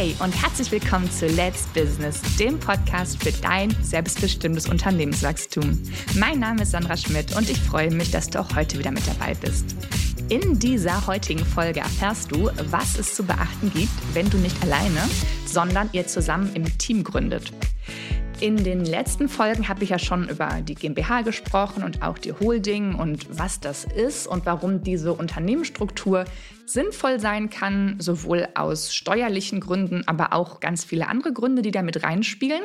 Hey und herzlich willkommen zu Let's Business, dem Podcast für dein selbstbestimmtes Unternehmenswachstum. Mein Name ist Sandra Schmidt und ich freue mich, dass du auch heute wieder mit dabei bist. In dieser heutigen Folge erfährst du, was es zu beachten gibt, wenn du nicht alleine, sondern ihr zusammen im Team gründet. In den letzten Folgen habe ich ja schon über die GmbH gesprochen und auch die Holding und was das ist und warum diese Unternehmensstruktur sinnvoll sein kann, sowohl aus steuerlichen Gründen, aber auch ganz viele andere Gründe, die da mit reinspielen.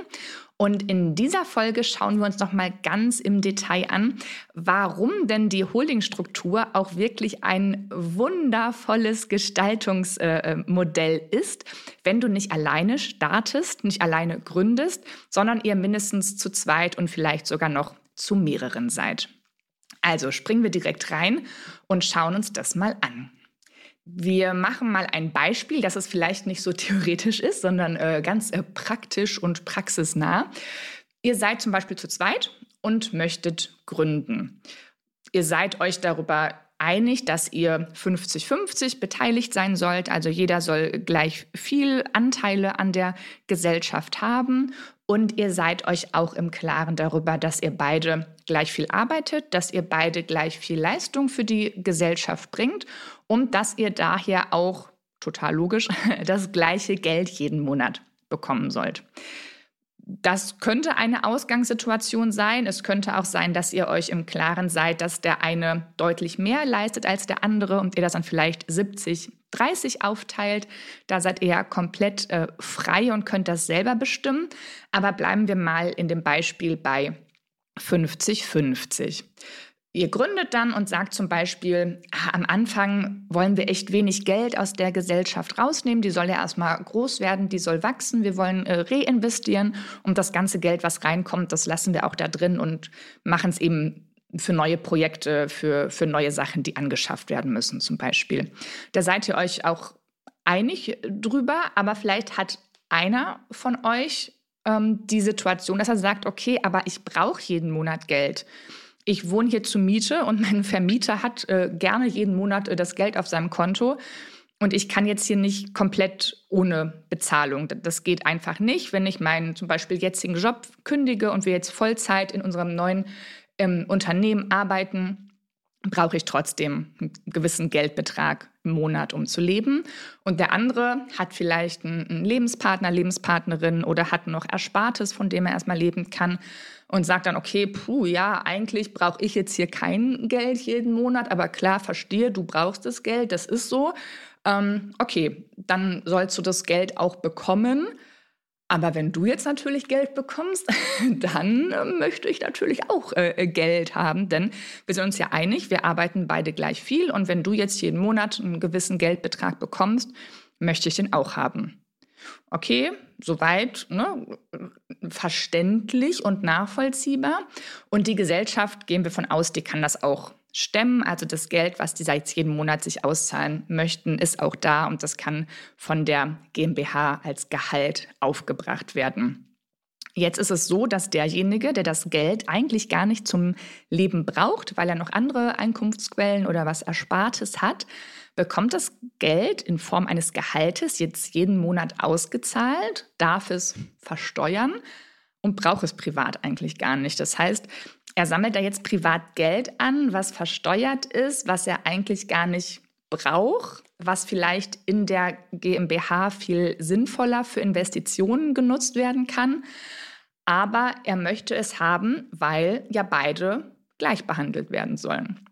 Und in dieser Folge schauen wir uns noch mal ganz im Detail an, warum denn die Holdingstruktur auch wirklich ein wundervolles Gestaltungsmodell äh, ist, wenn du nicht alleine startest, nicht alleine gründest, sondern ihr mindestens zu zweit und vielleicht sogar noch zu mehreren seid. Also springen wir direkt rein und schauen uns das mal an. Wir machen mal ein Beispiel, dass es vielleicht nicht so theoretisch ist, sondern äh, ganz äh, praktisch und praxisnah. Ihr seid zum Beispiel zu zweit und möchtet gründen. Ihr seid euch darüber einig, dass ihr 50-50 beteiligt sein sollt. Also jeder soll gleich viel Anteile an der Gesellschaft haben. Und ihr seid euch auch im Klaren darüber, dass ihr beide gleich viel arbeitet, dass ihr beide gleich viel Leistung für die Gesellschaft bringt und dass ihr daher auch, total logisch, das gleiche Geld jeden Monat bekommen sollt. Das könnte eine Ausgangssituation sein. Es könnte auch sein, dass ihr euch im Klaren seid, dass der eine deutlich mehr leistet als der andere und ihr das dann vielleicht 70, 30 aufteilt. Da seid ihr ja komplett äh, frei und könnt das selber bestimmen. Aber bleiben wir mal in dem Beispiel bei 50-50. Ihr gründet dann und sagt zum Beispiel, am Anfang wollen wir echt wenig Geld aus der Gesellschaft rausnehmen. Die soll ja erstmal groß werden, die soll wachsen. Wir wollen äh, reinvestieren und das ganze Geld, was reinkommt, das lassen wir auch da drin und machen es eben für neue Projekte, für, für neue Sachen, die angeschafft werden müssen zum Beispiel. Da seid ihr euch auch einig drüber, aber vielleicht hat einer von euch ähm, die Situation, dass er sagt, okay, aber ich brauche jeden Monat Geld ich wohne hier zur Miete und mein Vermieter hat äh, gerne jeden Monat äh, das Geld auf seinem Konto. Und ich kann jetzt hier nicht komplett ohne Bezahlung. Das geht einfach nicht. Wenn ich meinen zum Beispiel jetzigen Job kündige und wir jetzt Vollzeit in unserem neuen ähm, Unternehmen arbeiten, brauche ich trotzdem einen gewissen Geldbetrag im Monat, um zu leben. Und der andere hat vielleicht einen Lebenspartner, Lebenspartnerin oder hat noch Erspartes, von dem er erstmal leben kann und sagt dann, okay, puh, ja, eigentlich brauche ich jetzt hier kein Geld jeden Monat, aber klar, verstehe, du brauchst das Geld, das ist so. Ähm, okay, dann sollst du das Geld auch bekommen. Aber wenn du jetzt natürlich Geld bekommst, dann äh, möchte ich natürlich auch äh, äh, Geld haben, denn wir sind uns ja einig, wir arbeiten beide gleich viel und wenn du jetzt jeden Monat einen gewissen Geldbetrag bekommst, möchte ich den auch haben. Okay, soweit ne, verständlich und nachvollziehbar. Und die Gesellschaft, gehen wir von aus, die kann das auch stemmen. Also das Geld, was die seit jedem Monat sich auszahlen möchten, ist auch da und das kann von der GmbH als Gehalt aufgebracht werden. Jetzt ist es so, dass derjenige, der das Geld eigentlich gar nicht zum Leben braucht, weil er noch andere Einkunftsquellen oder was Erspartes hat, bekommt das Geld in Form eines Gehaltes jetzt jeden Monat ausgezahlt, darf es versteuern und braucht es privat eigentlich gar nicht. Das heißt, er sammelt da jetzt privat Geld an, was versteuert ist, was er eigentlich gar nicht braucht, was vielleicht in der GmbH viel sinnvoller für Investitionen genutzt werden kann. Aber er möchte es haben, weil ja beide gleich behandelt werden sollen.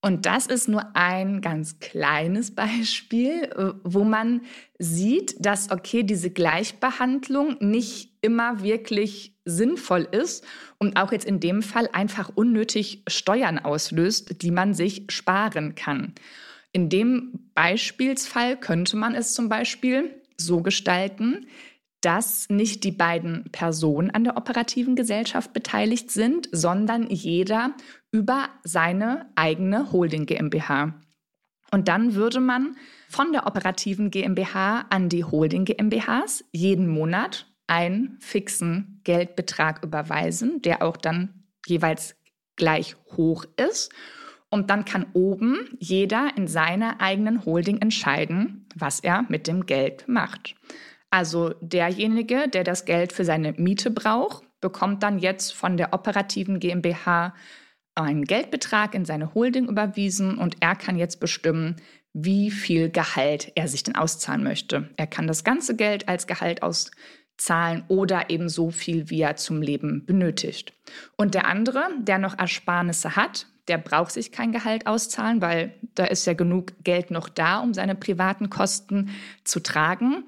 Und das ist nur ein ganz kleines Beispiel, äh, wo man sieht, dass, okay, diese Gleichbehandlung nicht immer wirklich sinnvoll ist und auch jetzt in dem Fall einfach unnötig Steuern auslöst, die man sich sparen kann. In dem Beispielsfall könnte man es zum Beispiel so gestalten, dass nicht die beiden Personen an der operativen Gesellschaft beteiligt sind, sondern jeder über seine eigene Holding GmbH. Und dann würde man von der operativen GmbH an die Holding GmbHs jeden Monat einen fixen Geldbetrag überweisen, der auch dann jeweils gleich hoch ist. Und dann kann oben jeder in seiner eigenen Holding entscheiden, was er mit dem Geld macht. Also derjenige, der das Geld für seine Miete braucht, bekommt dann jetzt von der operativen GmbH einen Geldbetrag in seine Holding überwiesen und er kann jetzt bestimmen, wie viel Gehalt er sich denn auszahlen möchte. Er kann das ganze Geld als Gehalt auszahlen oder eben so viel, wie er zum Leben benötigt. Und der andere, der noch Ersparnisse hat, der braucht sich kein Gehalt auszahlen, weil da ist ja genug Geld noch da, um seine privaten Kosten zu tragen.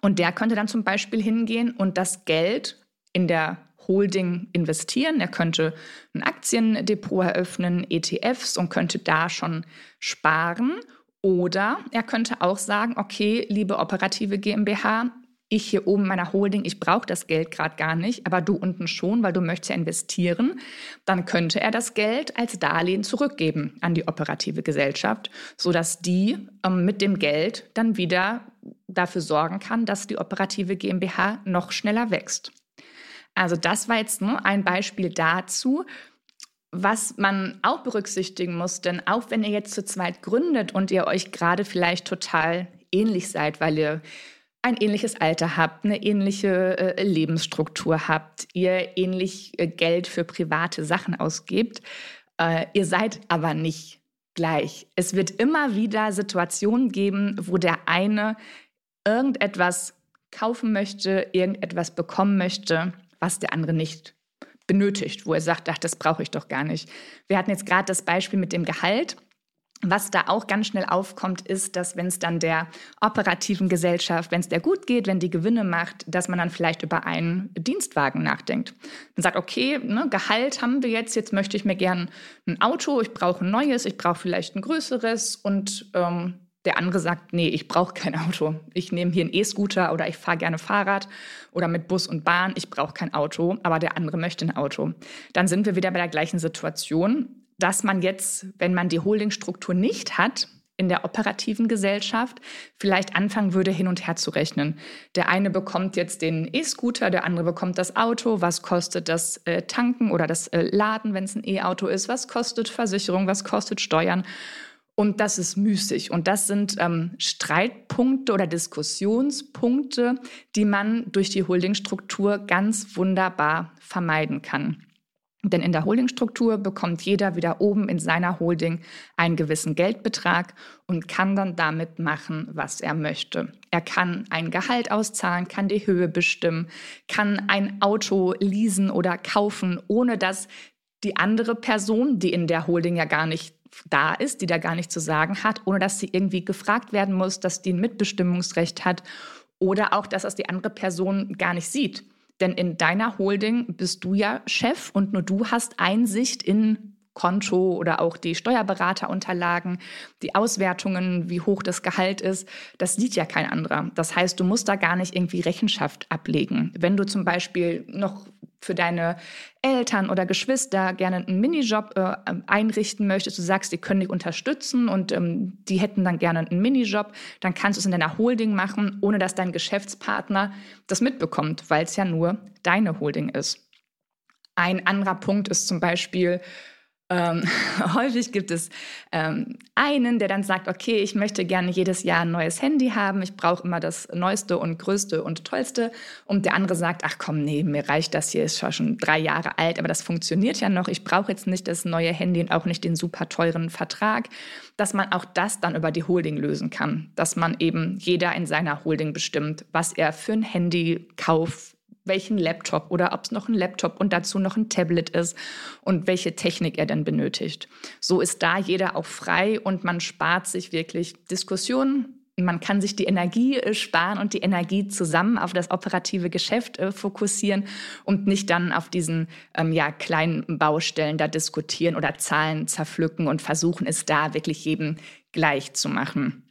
Und der könnte dann zum Beispiel hingehen und das Geld in der Holding investieren. Er könnte ein Aktiendepot eröffnen, ETFs und könnte da schon sparen. Oder er könnte auch sagen, okay, liebe operative GmbH, ich hier oben meiner Holding, ich brauche das Geld gerade gar nicht, aber du unten schon, weil du möchtest ja investieren, dann könnte er das Geld als Darlehen zurückgeben an die operative Gesellschaft, sodass die ähm, mit dem Geld dann wieder dafür sorgen kann, dass die operative GmbH noch schneller wächst. Also das war jetzt nur ein Beispiel dazu, was man auch berücksichtigen muss, denn auch wenn ihr jetzt zu zweit gründet und ihr euch gerade vielleicht total ähnlich seid, weil ihr ein ähnliches Alter habt, eine ähnliche äh, Lebensstruktur habt, ihr ähnlich äh, Geld für private Sachen ausgebt, äh, ihr seid aber nicht gleich. Es wird immer wieder Situationen geben, wo der eine irgendetwas kaufen möchte, irgendetwas bekommen möchte, was der andere nicht benötigt, wo er sagt, ach, das brauche ich doch gar nicht. Wir hatten jetzt gerade das Beispiel mit dem Gehalt. Was da auch ganz schnell aufkommt, ist, dass wenn es dann der operativen Gesellschaft, wenn es der gut geht, wenn die Gewinne macht, dass man dann vielleicht über einen Dienstwagen nachdenkt. Man sagt, okay, ne, Gehalt haben wir jetzt, jetzt möchte ich mir gern ein Auto, ich brauche ein neues, ich brauche vielleicht ein größeres und ähm, der andere sagt, nee, ich brauche kein Auto. Ich nehme hier einen E-Scooter oder ich fahre gerne Fahrrad oder mit Bus und Bahn. Ich brauche kein Auto, aber der andere möchte ein Auto. Dann sind wir wieder bei der gleichen Situation dass man jetzt, wenn man die Holdingstruktur nicht hat, in der operativen Gesellschaft vielleicht anfangen würde, hin und her zu rechnen. Der eine bekommt jetzt den E-Scooter, der andere bekommt das Auto. Was kostet das äh, Tanken oder das äh, Laden, wenn es ein E-Auto ist? Was kostet Versicherung? Was kostet Steuern? Und das ist müßig. Und das sind ähm, Streitpunkte oder Diskussionspunkte, die man durch die Holdingstruktur ganz wunderbar vermeiden kann. Denn in der Holdingstruktur bekommt jeder wieder oben in seiner Holding einen gewissen Geldbetrag und kann dann damit machen, was er möchte. Er kann ein Gehalt auszahlen, kann die Höhe bestimmen, kann ein Auto leasen oder kaufen, ohne dass die andere Person, die in der Holding ja gar nicht da ist, die da gar nicht zu sagen hat, ohne dass sie irgendwie gefragt werden muss, dass die ein Mitbestimmungsrecht hat oder auch, dass das die andere Person gar nicht sieht. Denn in deiner Holding bist du ja Chef und nur du hast Einsicht in Konto oder auch die Steuerberaterunterlagen, die Auswertungen, wie hoch das Gehalt ist, das sieht ja kein anderer. Das heißt, du musst da gar nicht irgendwie Rechenschaft ablegen. Wenn du zum Beispiel noch für deine Eltern oder Geschwister gerne einen Minijob äh, einrichten möchtest, du sagst, die können dich unterstützen und ähm, die hätten dann gerne einen Minijob, dann kannst du es in deiner Holding machen, ohne dass dein Geschäftspartner das mitbekommt, weil es ja nur deine Holding ist. Ein anderer Punkt ist zum Beispiel, ähm, häufig gibt es ähm, einen, der dann sagt, okay, ich möchte gerne jedes Jahr ein neues Handy haben, ich brauche immer das Neueste und Größte und Tollste. Und der andere sagt, ach komm, nee, mir reicht das hier, ist schon drei Jahre alt, aber das funktioniert ja noch, ich brauche jetzt nicht das neue Handy und auch nicht den super teuren Vertrag, dass man auch das dann über die Holding lösen kann, dass man eben jeder in seiner Holding bestimmt, was er für ein Handy kauft, welchen Laptop oder ob es noch ein Laptop und dazu noch ein Tablet ist und welche Technik er denn benötigt. So ist da jeder auch frei und man spart sich wirklich Diskussionen. Man kann sich die Energie äh, sparen und die Energie zusammen auf das operative Geschäft äh, fokussieren und nicht dann auf diesen ähm, ja, kleinen Baustellen da diskutieren oder Zahlen zerpflücken und versuchen es da wirklich jedem gleich zu machen.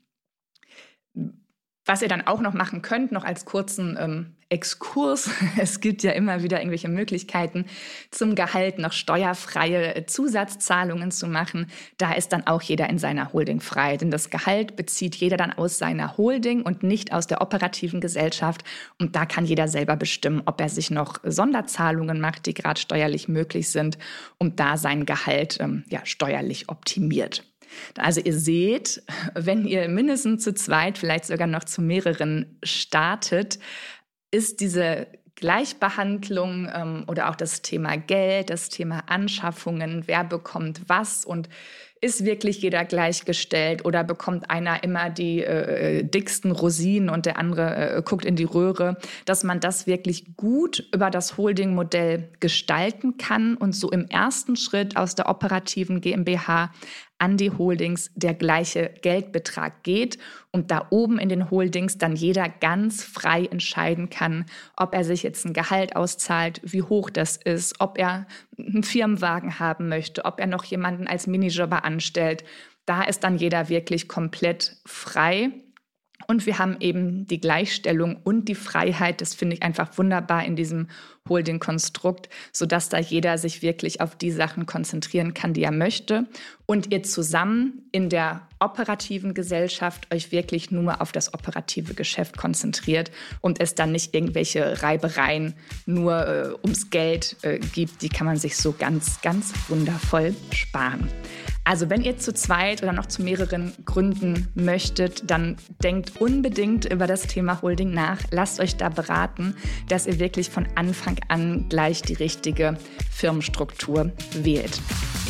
Was ihr dann auch noch machen könnt, noch als kurzen ähm, Exkurs, es gibt ja immer wieder irgendwelche Möglichkeiten, zum Gehalt noch steuerfreie äh, Zusatzzahlungen zu machen. Da ist dann auch jeder in seiner Holding frei. Denn das Gehalt bezieht jeder dann aus seiner Holding und nicht aus der operativen Gesellschaft. Und da kann jeder selber bestimmen, ob er sich noch Sonderzahlungen macht, die gerade steuerlich möglich sind und da sein Gehalt ähm, ja, steuerlich optimiert. Also ihr seht, wenn ihr mindestens zu zweit, vielleicht sogar noch zu mehreren startet, ist diese Gleichbehandlung ähm, oder auch das Thema Geld, das Thema Anschaffungen, wer bekommt was und ist wirklich jeder gleichgestellt oder bekommt einer immer die äh, dicksten Rosinen und der andere äh, guckt in die Röhre, dass man das wirklich gut über das Holding-Modell gestalten kann und so im ersten Schritt aus der operativen GmbH an die Holdings der gleiche Geldbetrag geht und da oben in den Holdings dann jeder ganz frei entscheiden kann, ob er sich jetzt ein Gehalt auszahlt, wie hoch das ist, ob er einen Firmenwagen haben möchte, ob er noch jemanden als Minijobber anstellt. Da ist dann jeder wirklich komplett frei und wir haben eben die Gleichstellung und die Freiheit, das finde ich einfach wunderbar in diesem Holding-Konstrukt, sodass da jeder sich wirklich auf die Sachen konzentrieren kann, die er möchte. Und ihr zusammen in der operativen Gesellschaft euch wirklich nur auf das operative Geschäft konzentriert und es dann nicht irgendwelche Reibereien nur äh, ums Geld äh, gibt. Die kann man sich so ganz, ganz wundervoll sparen. Also wenn ihr zu zweit oder noch zu mehreren gründen möchtet, dann denkt unbedingt über das Thema Holding nach. Lasst euch da beraten, dass ihr wirklich von Anfang an gleich die richtige Firmenstruktur wählt.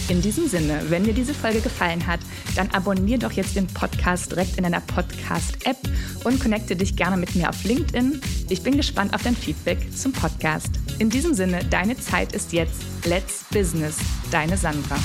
In diesem Sinne, wenn dir diese Folge gefallen hat, dann abonniere doch jetzt den Podcast direkt in deiner Podcast-App und connecte dich gerne mit mir auf LinkedIn. Ich bin gespannt auf dein Feedback zum Podcast. In diesem Sinne, deine Zeit ist jetzt. Let's Business. Deine Sandra.